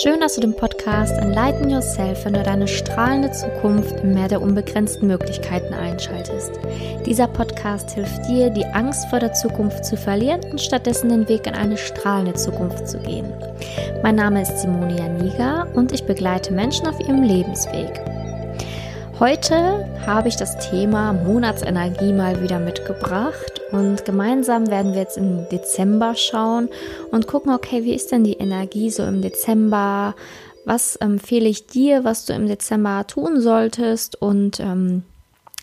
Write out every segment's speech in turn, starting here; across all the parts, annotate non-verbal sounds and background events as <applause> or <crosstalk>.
Schön, dass du den Podcast Enlighten Yourself für deine strahlende Zukunft im Meer der unbegrenzten Möglichkeiten einschaltest. Dieser Podcast hilft dir, die Angst vor der Zukunft zu verlieren und stattdessen den Weg in eine strahlende Zukunft zu gehen. Mein Name ist Simonia Niga und ich begleite Menschen auf ihrem Lebensweg. Heute habe ich das Thema Monatsenergie mal wieder mitgebracht und gemeinsam werden wir jetzt im Dezember schauen und gucken, okay, wie ist denn die Energie so im Dezember? Was empfehle ich dir, was du im Dezember tun solltest? Und ähm,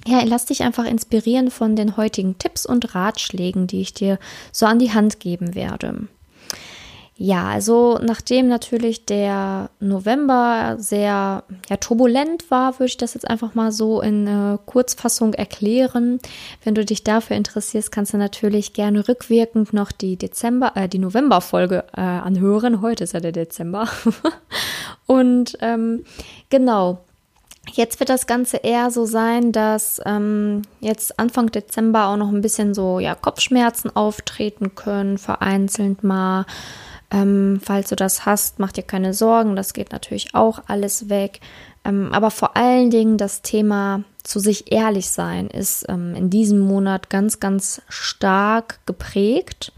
ja, lass dich einfach inspirieren von den heutigen Tipps und Ratschlägen, die ich dir so an die Hand geben werde. Ja, also nachdem natürlich der November sehr ja, turbulent war, würde ich das jetzt einfach mal so in äh, Kurzfassung erklären. Wenn du dich dafür interessierst, kannst du natürlich gerne rückwirkend noch die Dezember, äh, die November-Folge äh, anhören. Heute ist ja der Dezember. <laughs> Und ähm, genau, Jetzt wird das Ganze eher so sein, dass ähm, jetzt Anfang Dezember auch noch ein bisschen so ja, Kopfschmerzen auftreten können, vereinzelt mal. Ähm, falls du das hast, mach dir keine Sorgen, das geht natürlich auch alles weg. Ähm, aber vor allen Dingen das Thema zu sich ehrlich sein ist ähm, in diesem Monat ganz, ganz stark geprägt.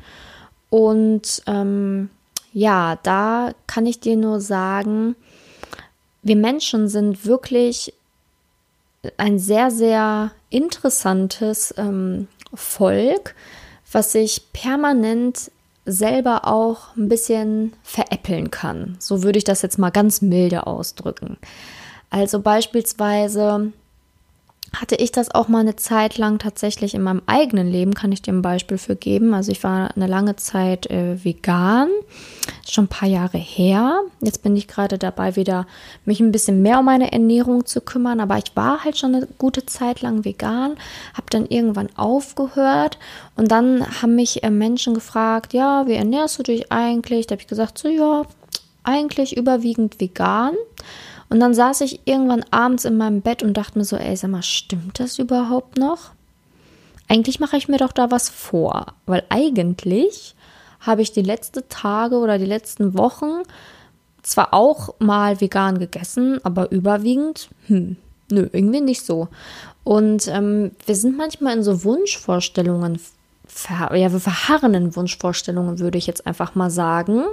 Und ähm, ja, da kann ich dir nur sagen, wir Menschen sind wirklich ein sehr, sehr interessantes ähm, Volk, was sich permanent selber auch ein bisschen veräppeln kann. So würde ich das jetzt mal ganz milde ausdrücken. Also beispielsweise hatte ich das auch mal eine Zeit lang tatsächlich in meinem eigenen Leben, kann ich dir ein Beispiel für geben. Also ich war eine lange Zeit äh, vegan, schon ein paar Jahre her. Jetzt bin ich gerade dabei, wieder mich ein bisschen mehr um meine Ernährung zu kümmern. Aber ich war halt schon eine gute Zeit lang vegan, habe dann irgendwann aufgehört und dann haben mich äh, Menschen gefragt, ja, wie ernährst du dich eigentlich? Da habe ich gesagt, so ja, eigentlich überwiegend vegan. Und dann saß ich irgendwann abends in meinem Bett und dachte mir so, ey, sag mal, stimmt das überhaupt noch? Eigentlich mache ich mir doch da was vor, weil eigentlich habe ich die letzten Tage oder die letzten Wochen zwar auch mal vegan gegessen, aber überwiegend, hm, nö, irgendwie nicht so. Und ähm, wir sind manchmal in so Wunschvorstellungen, ja, wir verharren in Wunschvorstellungen, würde ich jetzt einfach mal sagen.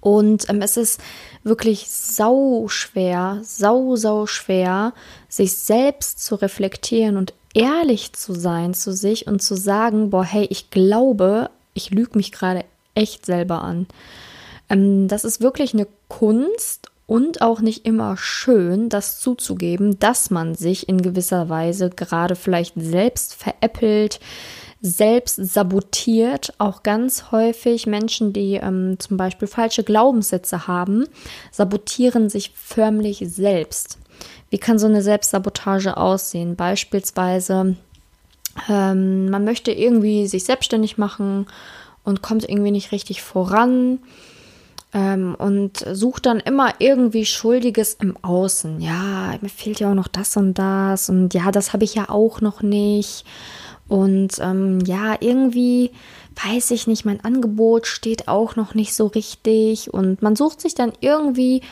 Und ähm, es ist wirklich sau schwer, sau, sau schwer, sich selbst zu reflektieren und ehrlich zu sein zu sich und zu sagen, boah, hey, ich glaube, ich lüge mich gerade echt selber an. Ähm, das ist wirklich eine Kunst und auch nicht immer schön, das zuzugeben, dass man sich in gewisser Weise gerade vielleicht selbst veräppelt, selbst sabotiert. Auch ganz häufig Menschen, die ähm, zum Beispiel falsche Glaubenssätze haben, sabotieren sich förmlich selbst. Wie kann so eine Selbstsabotage aussehen? Beispielsweise, ähm, man möchte irgendwie sich selbstständig machen und kommt irgendwie nicht richtig voran ähm, und sucht dann immer irgendwie Schuldiges im Außen. Ja, mir fehlt ja auch noch das und das und ja, das habe ich ja auch noch nicht. Und ähm, ja, irgendwie weiß ich nicht, mein Angebot steht auch noch nicht so richtig. Und man sucht sich dann irgendwie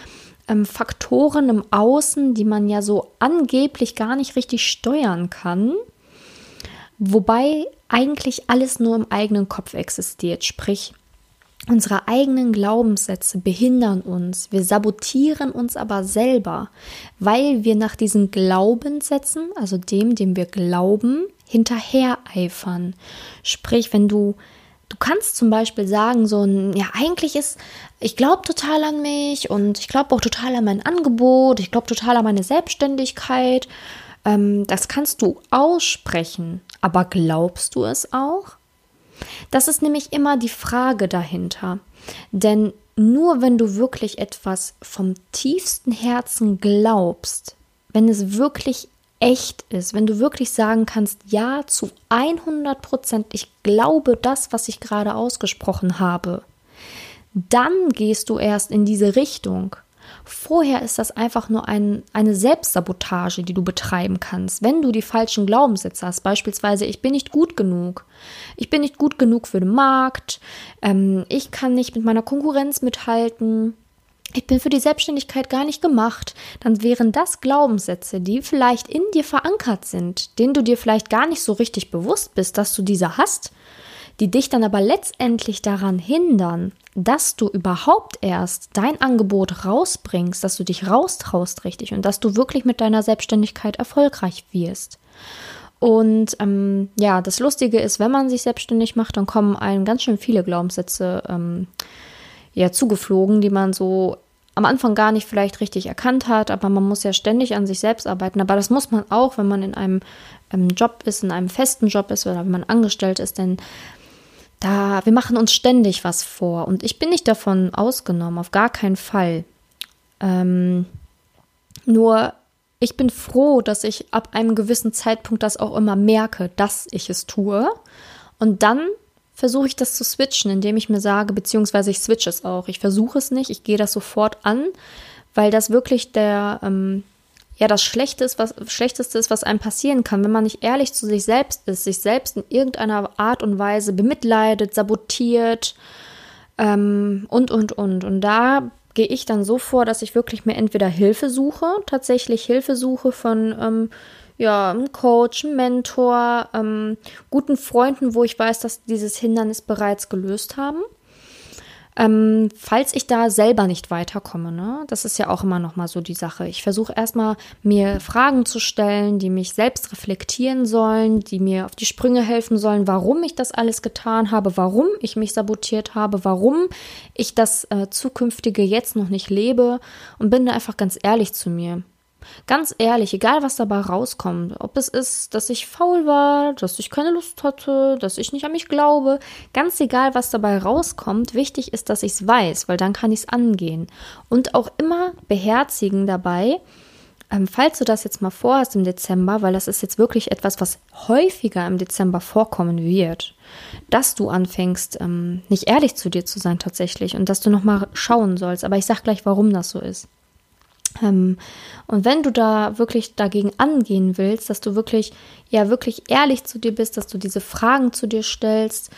ähm, Faktoren im Außen, die man ja so angeblich gar nicht richtig steuern kann. Wobei eigentlich alles nur im eigenen Kopf existiert. Sprich, Unsere eigenen Glaubenssätze behindern uns, wir sabotieren uns aber selber, weil wir nach diesen Glaubenssätzen, also dem, dem wir glauben, hinterher eifern. Sprich, wenn du, du kannst zum Beispiel sagen, so ein, ja, eigentlich ist, ich glaube total an mich und ich glaube auch total an mein Angebot, ich glaube total an meine Selbstständigkeit. Ähm, das kannst du aussprechen, aber glaubst du es auch? Das ist nämlich immer die Frage dahinter. Denn nur wenn du wirklich etwas vom tiefsten Herzen glaubst, wenn es wirklich echt ist, wenn du wirklich sagen kannst, ja, zu 100 Prozent, ich glaube das, was ich gerade ausgesprochen habe, dann gehst du erst in diese Richtung. Vorher ist das einfach nur ein, eine Selbstsabotage, die du betreiben kannst. Wenn du die falschen Glaubenssätze hast, beispielsweise, ich bin nicht gut genug, ich bin nicht gut genug für den Markt, ähm, ich kann nicht mit meiner Konkurrenz mithalten, ich bin für die Selbstständigkeit gar nicht gemacht, dann wären das Glaubenssätze, die vielleicht in dir verankert sind, denen du dir vielleicht gar nicht so richtig bewusst bist, dass du diese hast, die dich dann aber letztendlich daran hindern, dass du überhaupt erst dein Angebot rausbringst, dass du dich raustraust richtig und dass du wirklich mit deiner Selbstständigkeit erfolgreich wirst. Und ähm, ja, das Lustige ist, wenn man sich selbstständig macht, dann kommen einem ganz schön viele Glaubenssätze ähm, ja zugeflogen, die man so am Anfang gar nicht vielleicht richtig erkannt hat, aber man muss ja ständig an sich selbst arbeiten. Aber das muss man auch, wenn man in einem ähm, Job ist, in einem festen Job ist oder wenn man angestellt ist, denn da, wir machen uns ständig was vor und ich bin nicht davon ausgenommen, auf gar keinen Fall. Ähm, nur ich bin froh, dass ich ab einem gewissen Zeitpunkt das auch immer merke, dass ich es tue. Und dann versuche ich das zu switchen, indem ich mir sage, beziehungsweise ich switche es auch. Ich versuche es nicht, ich gehe das sofort an, weil das wirklich der, ähm, ja, das Schlechteste, was, Schlechteste ist, was einem passieren kann, wenn man nicht ehrlich zu sich selbst ist, sich selbst in irgendeiner Art und Weise bemitleidet, sabotiert ähm, und, und, und. Und da gehe ich dann so vor, dass ich wirklich mir entweder Hilfe suche, tatsächlich Hilfe suche von ähm, ja, einem Coach, einem Mentor, ähm, guten Freunden, wo ich weiß, dass dieses Hindernis bereits gelöst haben. Ähm, falls ich da selber nicht weiterkomme, ne, das ist ja auch immer noch mal so die Sache. Ich versuche erstmal mir Fragen zu stellen, die mich selbst reflektieren sollen, die mir auf die Sprünge helfen sollen, warum ich das alles getan habe, warum ich mich sabotiert habe, warum ich das äh, zukünftige jetzt noch nicht lebe und bin da einfach ganz ehrlich zu mir. Ganz ehrlich, egal was dabei rauskommt, ob es ist, dass ich faul war, dass ich keine Lust hatte, dass ich nicht an mich glaube, ganz egal was dabei rauskommt, wichtig ist, dass ich es weiß, weil dann kann ich es angehen. Und auch immer beherzigen dabei, ähm, falls du das jetzt mal vorhast im Dezember, weil das ist jetzt wirklich etwas, was häufiger im Dezember vorkommen wird, dass du anfängst, ähm, nicht ehrlich zu dir zu sein tatsächlich und dass du nochmal schauen sollst. Aber ich sag gleich, warum das so ist. Ähm, und wenn du da wirklich dagegen angehen willst, dass du wirklich, ja, wirklich ehrlich zu dir bist, dass du diese Fragen zu dir stellst,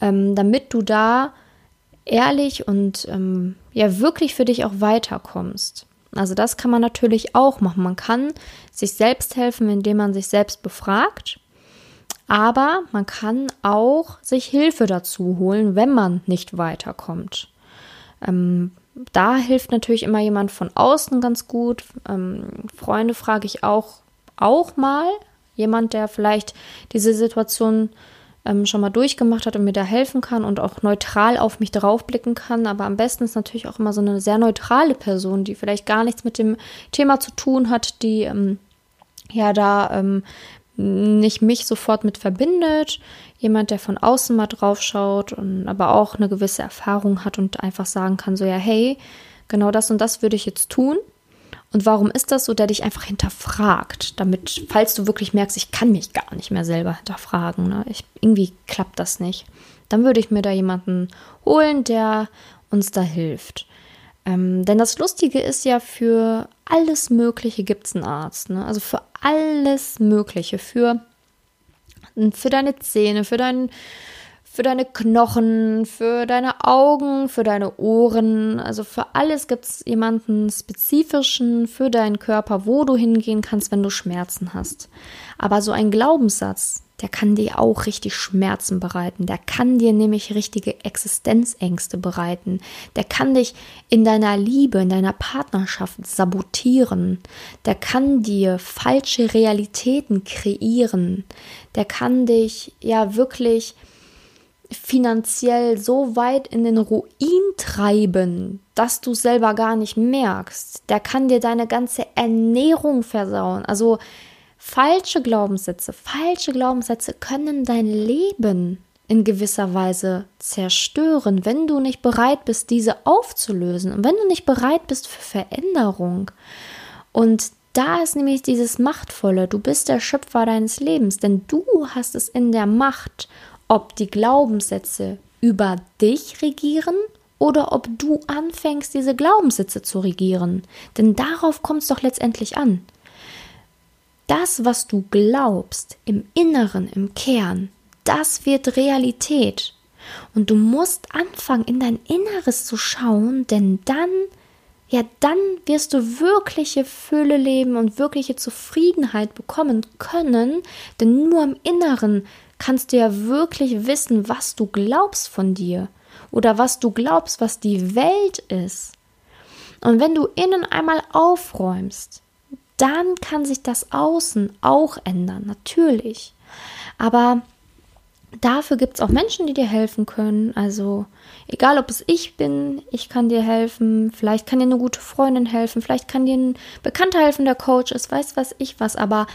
ähm, damit du da ehrlich und ähm, ja, wirklich für dich auch weiterkommst. Also das kann man natürlich auch machen. Man kann sich selbst helfen, indem man sich selbst befragt. Aber man kann auch sich Hilfe dazu holen, wenn man nicht weiterkommt. Ähm, da hilft natürlich immer jemand von außen ganz gut. Ähm, Freunde frage ich auch, auch mal. Jemand, der vielleicht diese Situation ähm, schon mal durchgemacht hat und mir da helfen kann und auch neutral auf mich draufblicken kann. Aber am besten ist natürlich auch immer so eine sehr neutrale Person, die vielleicht gar nichts mit dem Thema zu tun hat, die ähm, ja da ähm, nicht mich sofort mit verbindet, jemand, der von außen mal drauf schaut und aber auch eine gewisse Erfahrung hat und einfach sagen kann, so ja, hey, genau das und das würde ich jetzt tun. Und warum ist das so, der dich einfach hinterfragt, damit, falls du wirklich merkst, ich kann mich gar nicht mehr selber hinterfragen, ne? ich, irgendwie klappt das nicht, dann würde ich mir da jemanden holen, der uns da hilft. Ähm, denn das Lustige ist ja, für alles Mögliche gibt es einen Arzt. Ne? Also für alles Mögliche. Für, für deine Zähne, für, dein, für deine Knochen, für deine Augen, für deine Ohren. Also für alles gibt es jemanden spezifischen für deinen Körper, wo du hingehen kannst, wenn du Schmerzen hast. Aber so ein Glaubenssatz, der kann dir auch richtig Schmerzen bereiten. Der kann dir nämlich richtige Existenzängste bereiten. Der kann dich in deiner Liebe, in deiner Partnerschaft sabotieren. Der kann dir falsche Realitäten kreieren. Der kann dich ja wirklich finanziell so weit in den Ruin treiben, dass du selber gar nicht merkst. Der kann dir deine ganze Ernährung versauen. Also Falsche Glaubenssätze, falsche Glaubenssätze können dein Leben in gewisser Weise zerstören, wenn du nicht bereit bist, diese aufzulösen und wenn du nicht bereit bist für Veränderung. Und da ist nämlich dieses Machtvolle, du bist der Schöpfer deines Lebens, denn du hast es in der Macht, ob die Glaubenssätze über dich regieren oder ob du anfängst, diese Glaubenssätze zu regieren. Denn darauf kommt es doch letztendlich an das, was du glaubst, im Inneren, im Kern, das wird Realität. Und du musst anfangen, in dein Inneres zu schauen, denn dann ja, dann wirst du wirkliche Fülle leben und wirkliche Zufriedenheit bekommen können, denn nur im Inneren kannst du ja wirklich wissen, was du glaubst von dir oder was du glaubst, was die Welt ist. Und wenn du innen einmal aufräumst, dann kann sich das Außen auch ändern, natürlich. Aber dafür gibt es auch Menschen, die dir helfen können. Also egal, ob es ich bin, ich kann dir helfen. Vielleicht kann dir eine gute Freundin helfen. Vielleicht kann dir ein Bekannter helfen, der Coach ist. Weiß was ich was. Aber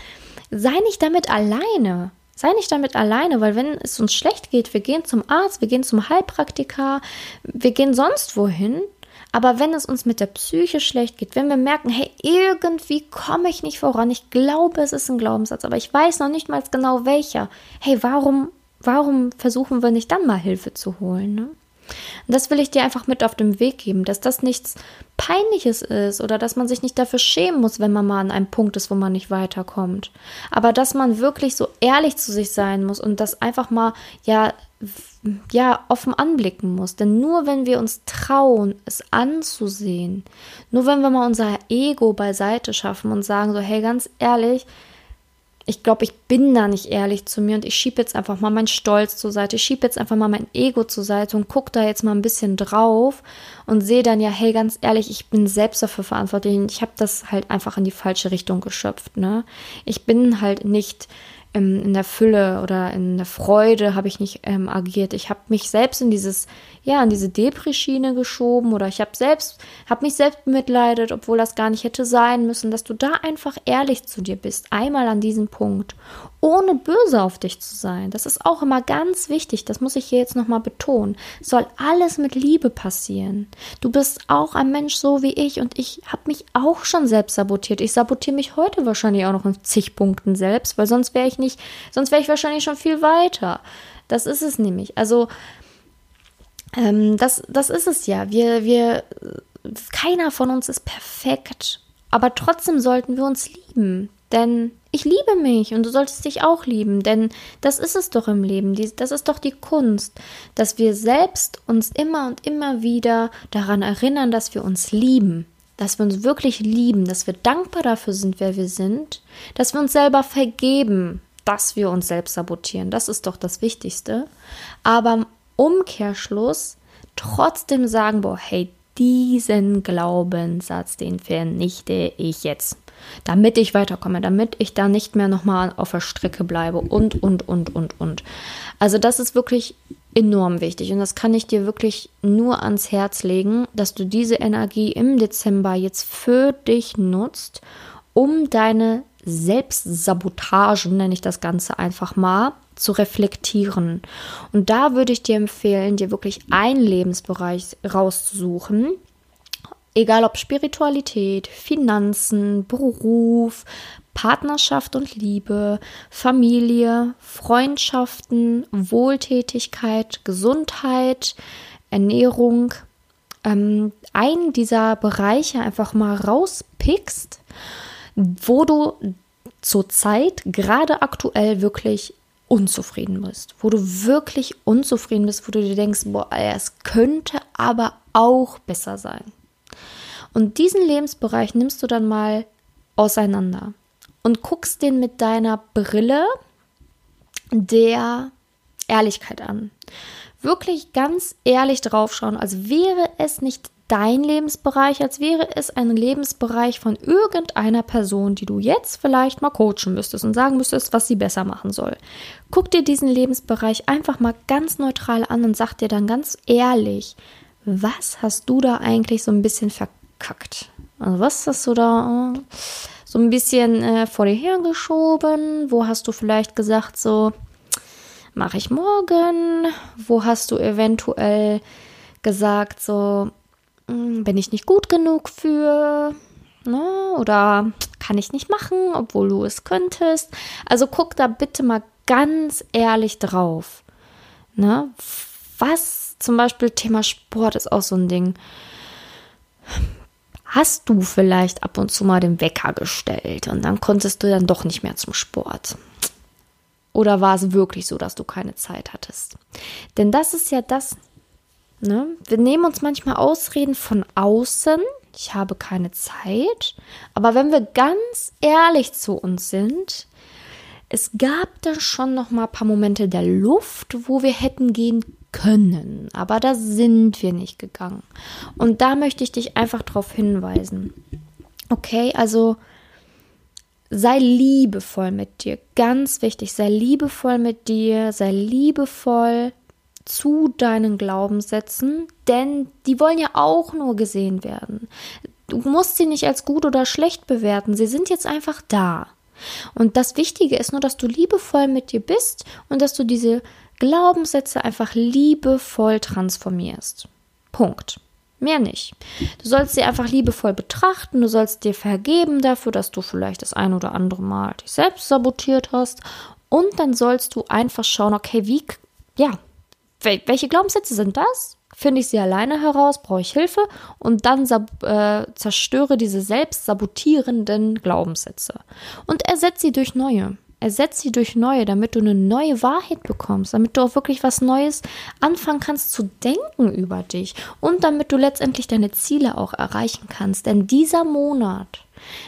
sei nicht damit alleine. Sei nicht damit alleine, weil wenn es uns schlecht geht, wir gehen zum Arzt, wir gehen zum Heilpraktiker, wir gehen sonst wohin. Aber wenn es uns mit der Psyche schlecht geht, wenn wir merken, hey, irgendwie komme ich nicht voran, ich glaube, es ist ein Glaubenssatz, aber ich weiß noch nicht mal genau welcher. Hey, warum warum versuchen wir nicht dann mal Hilfe zu holen? Ne? Und das will ich dir einfach mit auf den Weg geben, dass das nichts Peinliches ist oder dass man sich nicht dafür schämen muss, wenn man mal an einem Punkt ist, wo man nicht weiterkommt. Aber dass man wirklich so ehrlich zu sich sein muss und das einfach mal, ja, ja, offen anblicken muss. Denn nur wenn wir uns trauen, es anzusehen, nur wenn wir mal unser Ego beiseite schaffen und sagen so, hey, ganz ehrlich, ich glaube, ich bin da nicht ehrlich zu mir und ich schiebe jetzt einfach mal meinen Stolz zur Seite, ich schiebe jetzt einfach mal mein Ego zur Seite und gucke da jetzt mal ein bisschen drauf und sehe dann ja, hey, ganz ehrlich, ich bin selbst dafür verantwortlich und ich habe das halt einfach in die falsche Richtung geschöpft, ne? Ich bin halt nicht ähm, in der Fülle oder in der Freude habe ich nicht ähm, agiert. Ich habe mich selbst in dieses, ja, in diese Depri-Schiene geschoben oder ich habe selbst, habe mich selbst bemitleidet, obwohl das gar nicht hätte sein müssen, dass du da einfach ehrlich zu dir bist, einmal an diesem Punkt, ohne böse auf dich zu sein. Das ist auch immer ganz wichtig, das muss ich hier jetzt nochmal betonen. Es soll alles mit Liebe passieren. Du bist auch ein Mensch so wie ich und ich habe mich auch schon selbst sabotiert. Ich sabotiere mich heute wahrscheinlich auch noch in zig Punkten selbst, weil sonst wäre ich nicht, sonst wäre ich wahrscheinlich schon viel weiter. Das ist es nämlich. Also, ähm, das, das ist es ja. Wir, wir, keiner von uns ist perfekt. Aber trotzdem sollten wir uns lieben. Denn ich liebe mich und du solltest dich auch lieben, denn das ist es doch im Leben, das ist doch die Kunst, dass wir selbst uns immer und immer wieder daran erinnern, dass wir uns lieben dass wir uns wirklich lieben, dass wir dankbar dafür sind, wer wir sind, dass wir uns selber vergeben, dass wir uns selbst sabotieren. Das ist doch das Wichtigste. Aber im Umkehrschluss trotzdem sagen, boah, hey, diesen Glaubenssatz, den vernichte ich jetzt, damit ich weiterkomme, damit ich da nicht mehr nochmal auf der Strecke bleibe und, und, und, und, und. Also das ist wirklich enorm wichtig und das kann ich dir wirklich nur ans Herz legen, dass du diese Energie im Dezember jetzt für dich nutzt, um deine Selbstsabotagen, nenne ich das Ganze einfach mal, zu reflektieren. Und da würde ich dir empfehlen, dir wirklich einen Lebensbereich rauszusuchen, egal ob Spiritualität, Finanzen, Beruf, Partnerschaft und Liebe, Familie, Freundschaften, Wohltätigkeit, Gesundheit, Ernährung, ähm, einen dieser Bereiche einfach mal rauspickst, wo du zurzeit gerade aktuell wirklich unzufrieden bist, wo du wirklich unzufrieden bist, wo du dir denkst, boah, es könnte aber auch besser sein. Und diesen Lebensbereich nimmst du dann mal auseinander und guckst den mit deiner Brille der Ehrlichkeit an. Wirklich ganz ehrlich draufschauen, als wäre es nicht dein Lebensbereich, als wäre es ein Lebensbereich von irgendeiner Person, die du jetzt vielleicht mal coachen müsstest und sagen müsstest, was sie besser machen soll. Guck dir diesen Lebensbereich einfach mal ganz neutral an und sag dir dann ganz ehrlich, was hast du da eigentlich so ein bisschen verkackt? Also was hast du da äh, so ein bisschen äh, vor dir hergeschoben? Wo hast du vielleicht gesagt, so mache ich morgen? Wo hast du eventuell gesagt, so bin ich nicht gut genug für? Ne? Oder kann ich nicht machen, obwohl du es könntest? Also guck da bitte mal ganz ehrlich drauf. Ne? Was zum Beispiel Thema Sport ist auch so ein Ding hast du vielleicht ab und zu mal den Wecker gestellt und dann konntest du dann doch nicht mehr zum Sport. Oder war es wirklich so, dass du keine Zeit hattest? Denn das ist ja das, ne? Wir nehmen uns manchmal Ausreden von außen, ich habe keine Zeit. Aber wenn wir ganz ehrlich zu uns sind, es gab da schon noch mal ein paar Momente der Luft, wo wir hätten gehen können, aber da sind wir nicht gegangen. Und da möchte ich dich einfach darauf hinweisen. Okay, also sei liebevoll mit dir, ganz wichtig, sei liebevoll mit dir, sei liebevoll zu deinen Glaubenssätzen, denn die wollen ja auch nur gesehen werden. Du musst sie nicht als gut oder schlecht bewerten, sie sind jetzt einfach da. Und das Wichtige ist nur, dass du liebevoll mit dir bist und dass du diese Glaubenssätze einfach liebevoll transformierst. Punkt. Mehr nicht. Du sollst sie einfach liebevoll betrachten, du sollst dir vergeben dafür, dass du vielleicht das ein oder andere Mal dich selbst sabotiert hast. Und dann sollst du einfach schauen, okay, wie, ja, welche Glaubenssätze sind das? Finde ich sie alleine heraus, brauche ich Hilfe und dann äh, zerstöre diese selbst sabotierenden Glaubenssätze und ersetze sie durch neue. Ersetze sie durch neue, damit du eine neue Wahrheit bekommst, damit du auch wirklich was Neues anfangen kannst zu denken über dich und damit du letztendlich deine Ziele auch erreichen kannst. Denn dieser Monat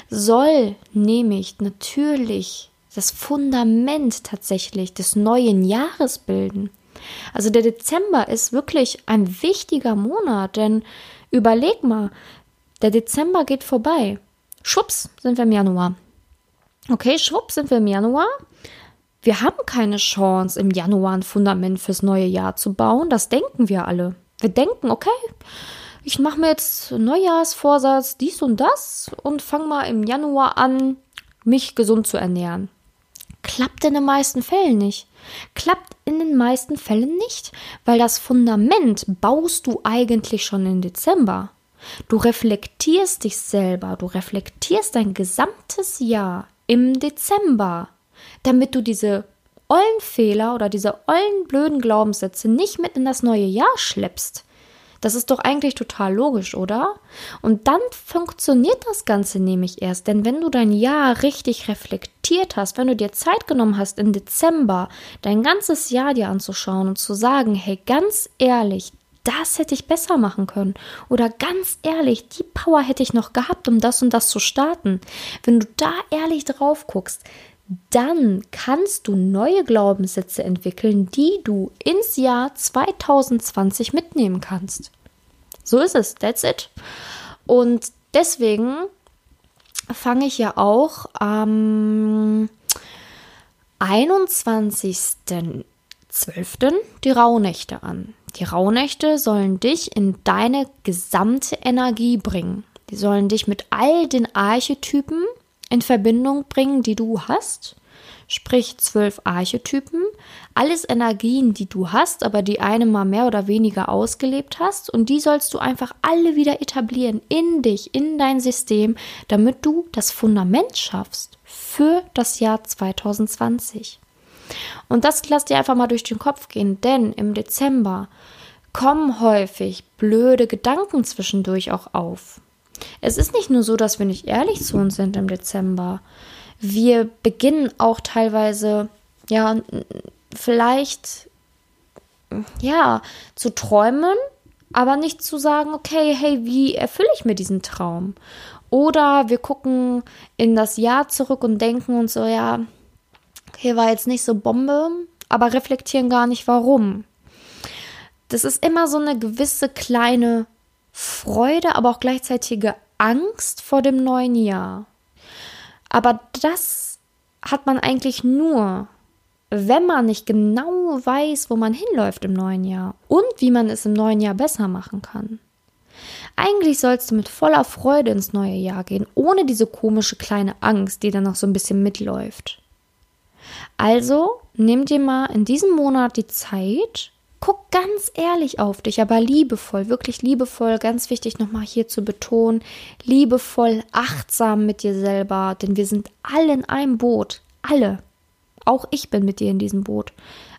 soll nämlich natürlich das Fundament tatsächlich des neuen Jahres bilden. Also der Dezember ist wirklich ein wichtiger Monat, denn überleg mal, der Dezember geht vorbei. Schwupps, sind wir im Januar. Okay, schwupps, sind wir im Januar. Wir haben keine Chance, im Januar ein Fundament fürs neue Jahr zu bauen. Das denken wir alle. Wir denken, okay, ich mache mir jetzt Neujahrsvorsatz, dies und das und fange mal im Januar an, mich gesund zu ernähren. Klappt in den meisten Fällen nicht. Klappt in den meisten Fällen nicht, weil das Fundament baust du eigentlich schon im Dezember. Du reflektierst dich selber, du reflektierst dein gesamtes Jahr im Dezember, damit du diese ollen Fehler oder diese ollen blöden Glaubenssätze nicht mit in das neue Jahr schleppst. Das ist doch eigentlich total logisch, oder? Und dann funktioniert das Ganze nämlich erst, denn wenn du dein Jahr richtig reflektiert hast, wenn du dir Zeit genommen hast, im Dezember dein ganzes Jahr dir anzuschauen und zu sagen, hey, ganz ehrlich, das hätte ich besser machen können. Oder ganz ehrlich, die Power hätte ich noch gehabt, um das und das zu starten. Wenn du da ehrlich drauf guckst, dann kannst du neue Glaubenssätze entwickeln, die du ins Jahr 2020 mitnehmen kannst. So ist es, that's it. Und deswegen fange ich ja auch am 21.12. die Rauhnächte an. Die Rauhnächte sollen dich in deine gesamte Energie bringen. Die sollen dich mit all den Archetypen in Verbindung bringen, die du hast. Sprich zwölf Archetypen, alles Energien, die du hast, aber die eine mal mehr oder weniger ausgelebt hast. Und die sollst du einfach alle wieder etablieren in dich, in dein System, damit du das Fundament schaffst für das Jahr 2020. Und das lass dir einfach mal durch den Kopf gehen, denn im Dezember kommen häufig blöde Gedanken zwischendurch auch auf. Es ist nicht nur so, dass wir nicht ehrlich zu uns sind im Dezember. Wir beginnen auch teilweise, ja, vielleicht, ja, zu träumen, aber nicht zu sagen, okay, hey, wie erfülle ich mir diesen Traum? Oder wir gucken in das Jahr zurück und denken uns so, ja, okay, war jetzt nicht so Bombe, aber reflektieren gar nicht warum. Das ist immer so eine gewisse kleine Freude, aber auch gleichzeitige Angst vor dem neuen Jahr. Aber das hat man eigentlich nur, wenn man nicht genau weiß, wo man hinläuft im neuen Jahr und wie man es im neuen Jahr besser machen kann. Eigentlich sollst du mit voller Freude ins neue Jahr gehen, ohne diese komische kleine Angst, die dann noch so ein bisschen mitläuft. Also nimm dir mal in diesem Monat die Zeit Guck ganz ehrlich auf dich, aber liebevoll, wirklich liebevoll, ganz wichtig nochmal hier zu betonen, liebevoll, achtsam mit dir selber, denn wir sind alle in einem Boot, alle. Auch ich bin mit dir in diesem Boot.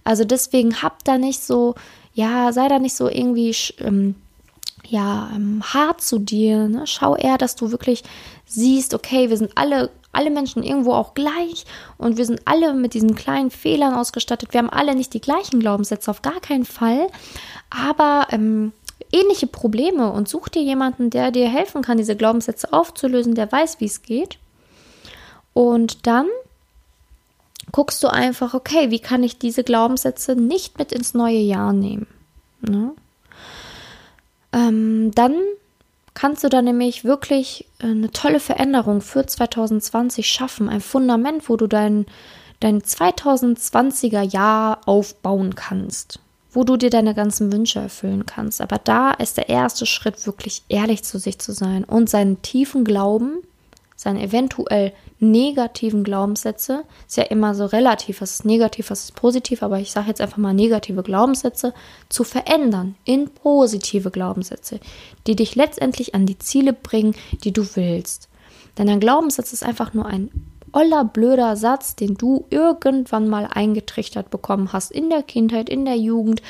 Also deswegen hab da nicht so, ja, sei da nicht so irgendwie ähm, ja, ähm, hart zu dir. Ne? Schau eher, dass du wirklich siehst, okay, wir sind alle alle Menschen irgendwo auch gleich und wir sind alle mit diesen kleinen Fehlern ausgestattet. Wir haben alle nicht die gleichen Glaubenssätze, auf gar keinen Fall. Aber ähm, ähnliche Probleme und such dir jemanden, der dir helfen kann, diese Glaubenssätze aufzulösen, der weiß, wie es geht. Und dann guckst du einfach, okay, wie kann ich diese Glaubenssätze nicht mit ins neue Jahr nehmen? Ne? Ähm, dann kannst du da nämlich wirklich äh, eine tolle Veränderung für 2020 schaffen, ein Fundament, wo du dein, dein 2020er Jahr aufbauen kannst, wo du dir deine ganzen Wünsche erfüllen kannst. Aber da ist der erste Schritt, wirklich ehrlich zu sich zu sein und seinen tiefen Glauben, seinen eventuell negativen Glaubenssätze, ist ja immer so relativ, was ist negativ, was ist positiv, aber ich sage jetzt einfach mal negative Glaubenssätze, zu verändern in positive Glaubenssätze, die dich letztendlich an die Ziele bringen, die du willst. Denn ein Glaubenssatz ist einfach nur ein oller, blöder Satz, den du irgendwann mal eingetrichtert bekommen hast, in der Kindheit, in der Jugend,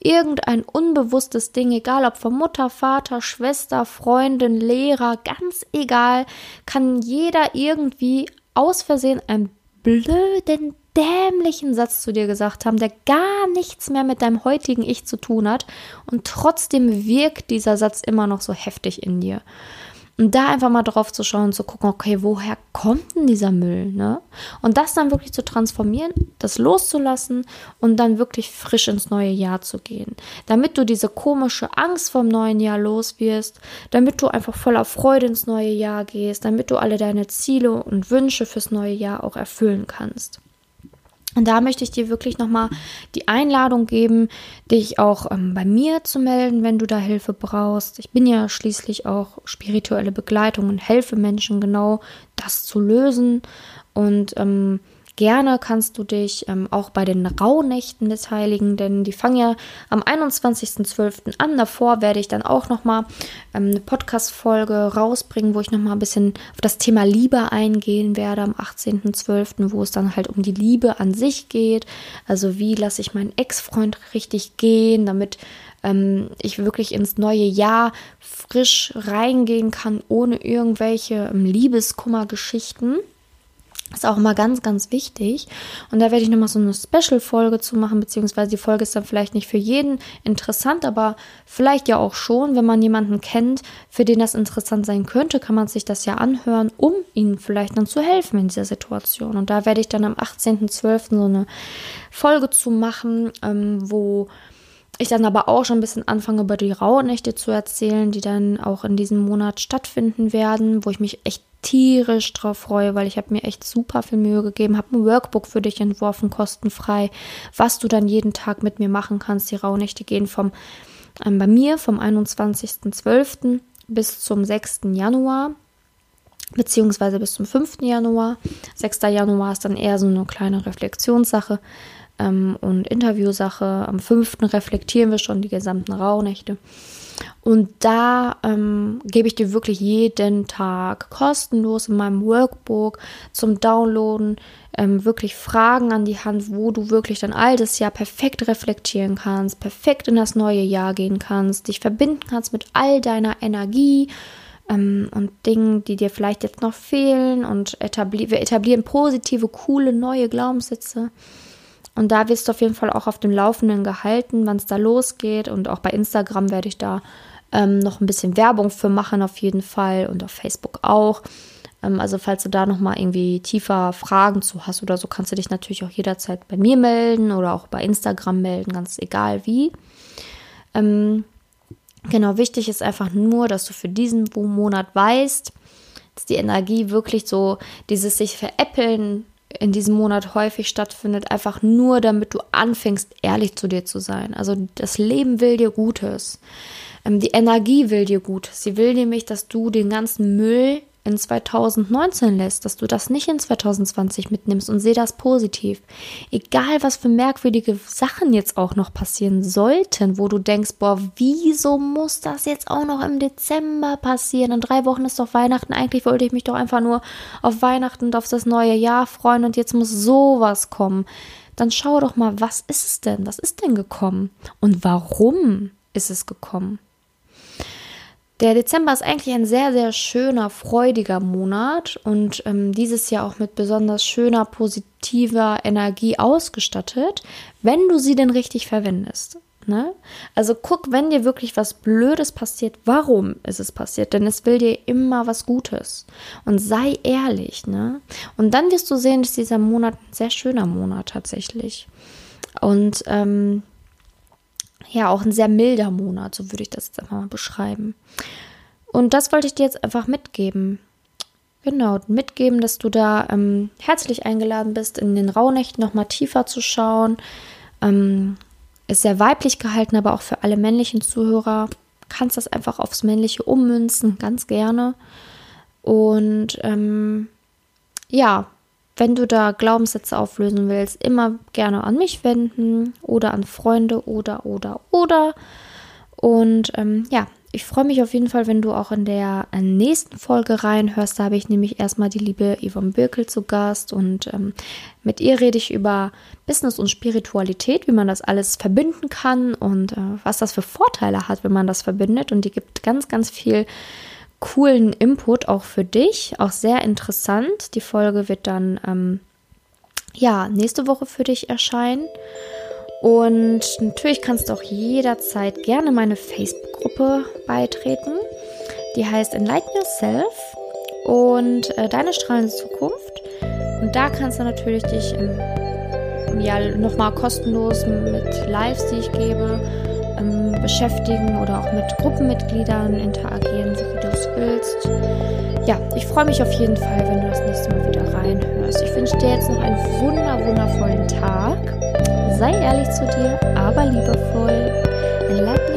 irgendein unbewusstes Ding, egal ob von Mutter, Vater, Schwester, Freundin, Lehrer, ganz egal, kann jeder irgendwie aus Versehen einen blöden, dämlichen Satz zu dir gesagt haben, der gar nichts mehr mit deinem heutigen Ich zu tun hat und trotzdem wirkt dieser Satz immer noch so heftig in dir. Und da einfach mal drauf zu schauen, zu gucken, okay, woher kommt denn dieser Müll, ne? Und das dann wirklich zu transformieren, das loszulassen und dann wirklich frisch ins neue Jahr zu gehen. Damit du diese komische Angst vom neuen Jahr los wirst, damit du einfach voller Freude ins neue Jahr gehst, damit du alle deine Ziele und Wünsche fürs neue Jahr auch erfüllen kannst. Und da möchte ich dir wirklich nochmal die Einladung geben, dich auch ähm, bei mir zu melden, wenn du da Hilfe brauchst. Ich bin ja schließlich auch spirituelle Begleitung und helfe Menschen genau das zu lösen. Und ähm, Gerne kannst du dich ähm, auch bei den Rauhnächten beteiligen, denn die fangen ja am 21.12. an. Davor werde ich dann auch nochmal ähm, eine Podcast-Folge rausbringen, wo ich nochmal ein bisschen auf das Thema Liebe eingehen werde am 18.12., wo es dann halt um die Liebe an sich geht. Also wie lasse ich meinen Ex-Freund richtig gehen, damit ähm, ich wirklich ins neue Jahr frisch reingehen kann, ohne irgendwelche ähm, Liebeskummergeschichten. Ist auch immer ganz, ganz wichtig. Und da werde ich nochmal so eine Special-Folge zu machen, beziehungsweise die Folge ist dann vielleicht nicht für jeden interessant, aber vielleicht ja auch schon, wenn man jemanden kennt, für den das interessant sein könnte, kann man sich das ja anhören, um ihnen vielleicht dann zu helfen in dieser Situation. Und da werde ich dann am 18.12. so eine Folge zu machen, ähm, wo ich dann aber auch schon ein bisschen anfange, über die Rauhnächte zu erzählen, die dann auch in diesem Monat stattfinden werden, wo ich mich echt tierisch drauf freue, weil ich habe mir echt super viel Mühe gegeben, habe ein Workbook für dich entworfen, kostenfrei, was du dann jeden Tag mit mir machen kannst. Die Rauhnächte gehen vom ähm, bei mir vom 21.12. bis zum 6. Januar beziehungsweise bis zum 5. Januar. 6. Januar ist dann eher so eine kleine Reflexionssache ähm, und Interviewsache. Am 5. reflektieren wir schon die gesamten Rauhnächte. Und da ähm, gebe ich dir wirklich jeden Tag kostenlos in meinem Workbook zum Downloaden ähm, wirklich Fragen an die Hand, wo du wirklich dein altes Jahr perfekt reflektieren kannst, perfekt in das neue Jahr gehen kannst, dich verbinden kannst mit all deiner Energie ähm, und Dingen, die dir vielleicht jetzt noch fehlen und etabli wir etablieren positive, coole, neue Glaubenssätze. Und da wirst du auf jeden Fall auch auf dem Laufenden gehalten, wann es da losgeht. Und auch bei Instagram werde ich da ähm, noch ein bisschen Werbung für machen, auf jeden Fall. Und auf Facebook auch. Ähm, also, falls du da nochmal irgendwie tiefer Fragen zu hast oder so, kannst du dich natürlich auch jederzeit bei mir melden oder auch bei Instagram melden, ganz egal wie. Ähm, genau, wichtig ist einfach nur, dass du für diesen Monat weißt, dass die Energie wirklich so dieses sich veräppeln in diesem Monat häufig stattfindet, einfach nur damit du anfängst, ehrlich zu dir zu sein. Also das Leben will dir Gutes. Ähm, die Energie will dir Gutes. Sie will nämlich, dass du den ganzen Müll in 2019 lässt, dass du das nicht in 2020 mitnimmst und sehe das positiv. Egal, was für merkwürdige Sachen jetzt auch noch passieren sollten, wo du denkst, boah, wieso muss das jetzt auch noch im Dezember passieren? In drei Wochen ist doch Weihnachten. Eigentlich wollte ich mich doch einfach nur auf Weihnachten und auf das neue Jahr freuen und jetzt muss sowas kommen. Dann schau doch mal, was ist es denn? Was ist denn gekommen? Und warum ist es gekommen? Der Dezember ist eigentlich ein sehr, sehr schöner, freudiger Monat und ähm, dieses Jahr auch mit besonders schöner, positiver Energie ausgestattet, wenn du sie denn richtig verwendest. Ne? Also guck, wenn dir wirklich was Blödes passiert, warum ist es passiert? Denn es will dir immer was Gutes. Und sei ehrlich, ne? Und dann wirst du sehen, dass dieser Monat ein sehr schöner Monat tatsächlich. Und ähm, ja, auch ein sehr milder Monat, so würde ich das jetzt einfach mal beschreiben. Und das wollte ich dir jetzt einfach mitgeben. Genau, mitgeben, dass du da ähm, herzlich eingeladen bist, in den Rauhnächten nochmal tiefer zu schauen. Ähm, ist sehr weiblich gehalten, aber auch für alle männlichen Zuhörer kannst das einfach aufs Männliche ummünzen, ganz gerne. Und ähm, ja, wenn du da Glaubenssätze auflösen willst, immer gerne an mich wenden oder an Freunde oder oder oder. Und ähm, ja, ich freue mich auf jeden Fall, wenn du auch in der äh, nächsten Folge reinhörst. Da habe ich nämlich erstmal die liebe Yvonne Birkel zu Gast und ähm, mit ihr rede ich über Business und Spiritualität, wie man das alles verbinden kann und äh, was das für Vorteile hat, wenn man das verbindet. Und die gibt ganz, ganz viel coolen Input auch für dich, auch sehr interessant. Die Folge wird dann ähm, ja nächste Woche für dich erscheinen. Und natürlich kannst du auch jederzeit gerne meine Facebook-Gruppe beitreten. Die heißt Enlighten Yourself und äh, deine strahlende Zukunft. Und da kannst du natürlich dich ähm, ja, nochmal kostenlos mit Lives, die ich gebe, beschäftigen oder auch mit Gruppenmitgliedern interagieren, so wie du es willst. Ja, ich freue mich auf jeden Fall, wenn du das nächste Mal wieder reinhörst. Ich wünsche dir jetzt noch einen wunder, wundervollen Tag. Sei ehrlich zu dir, aber liebevoll. Enlighten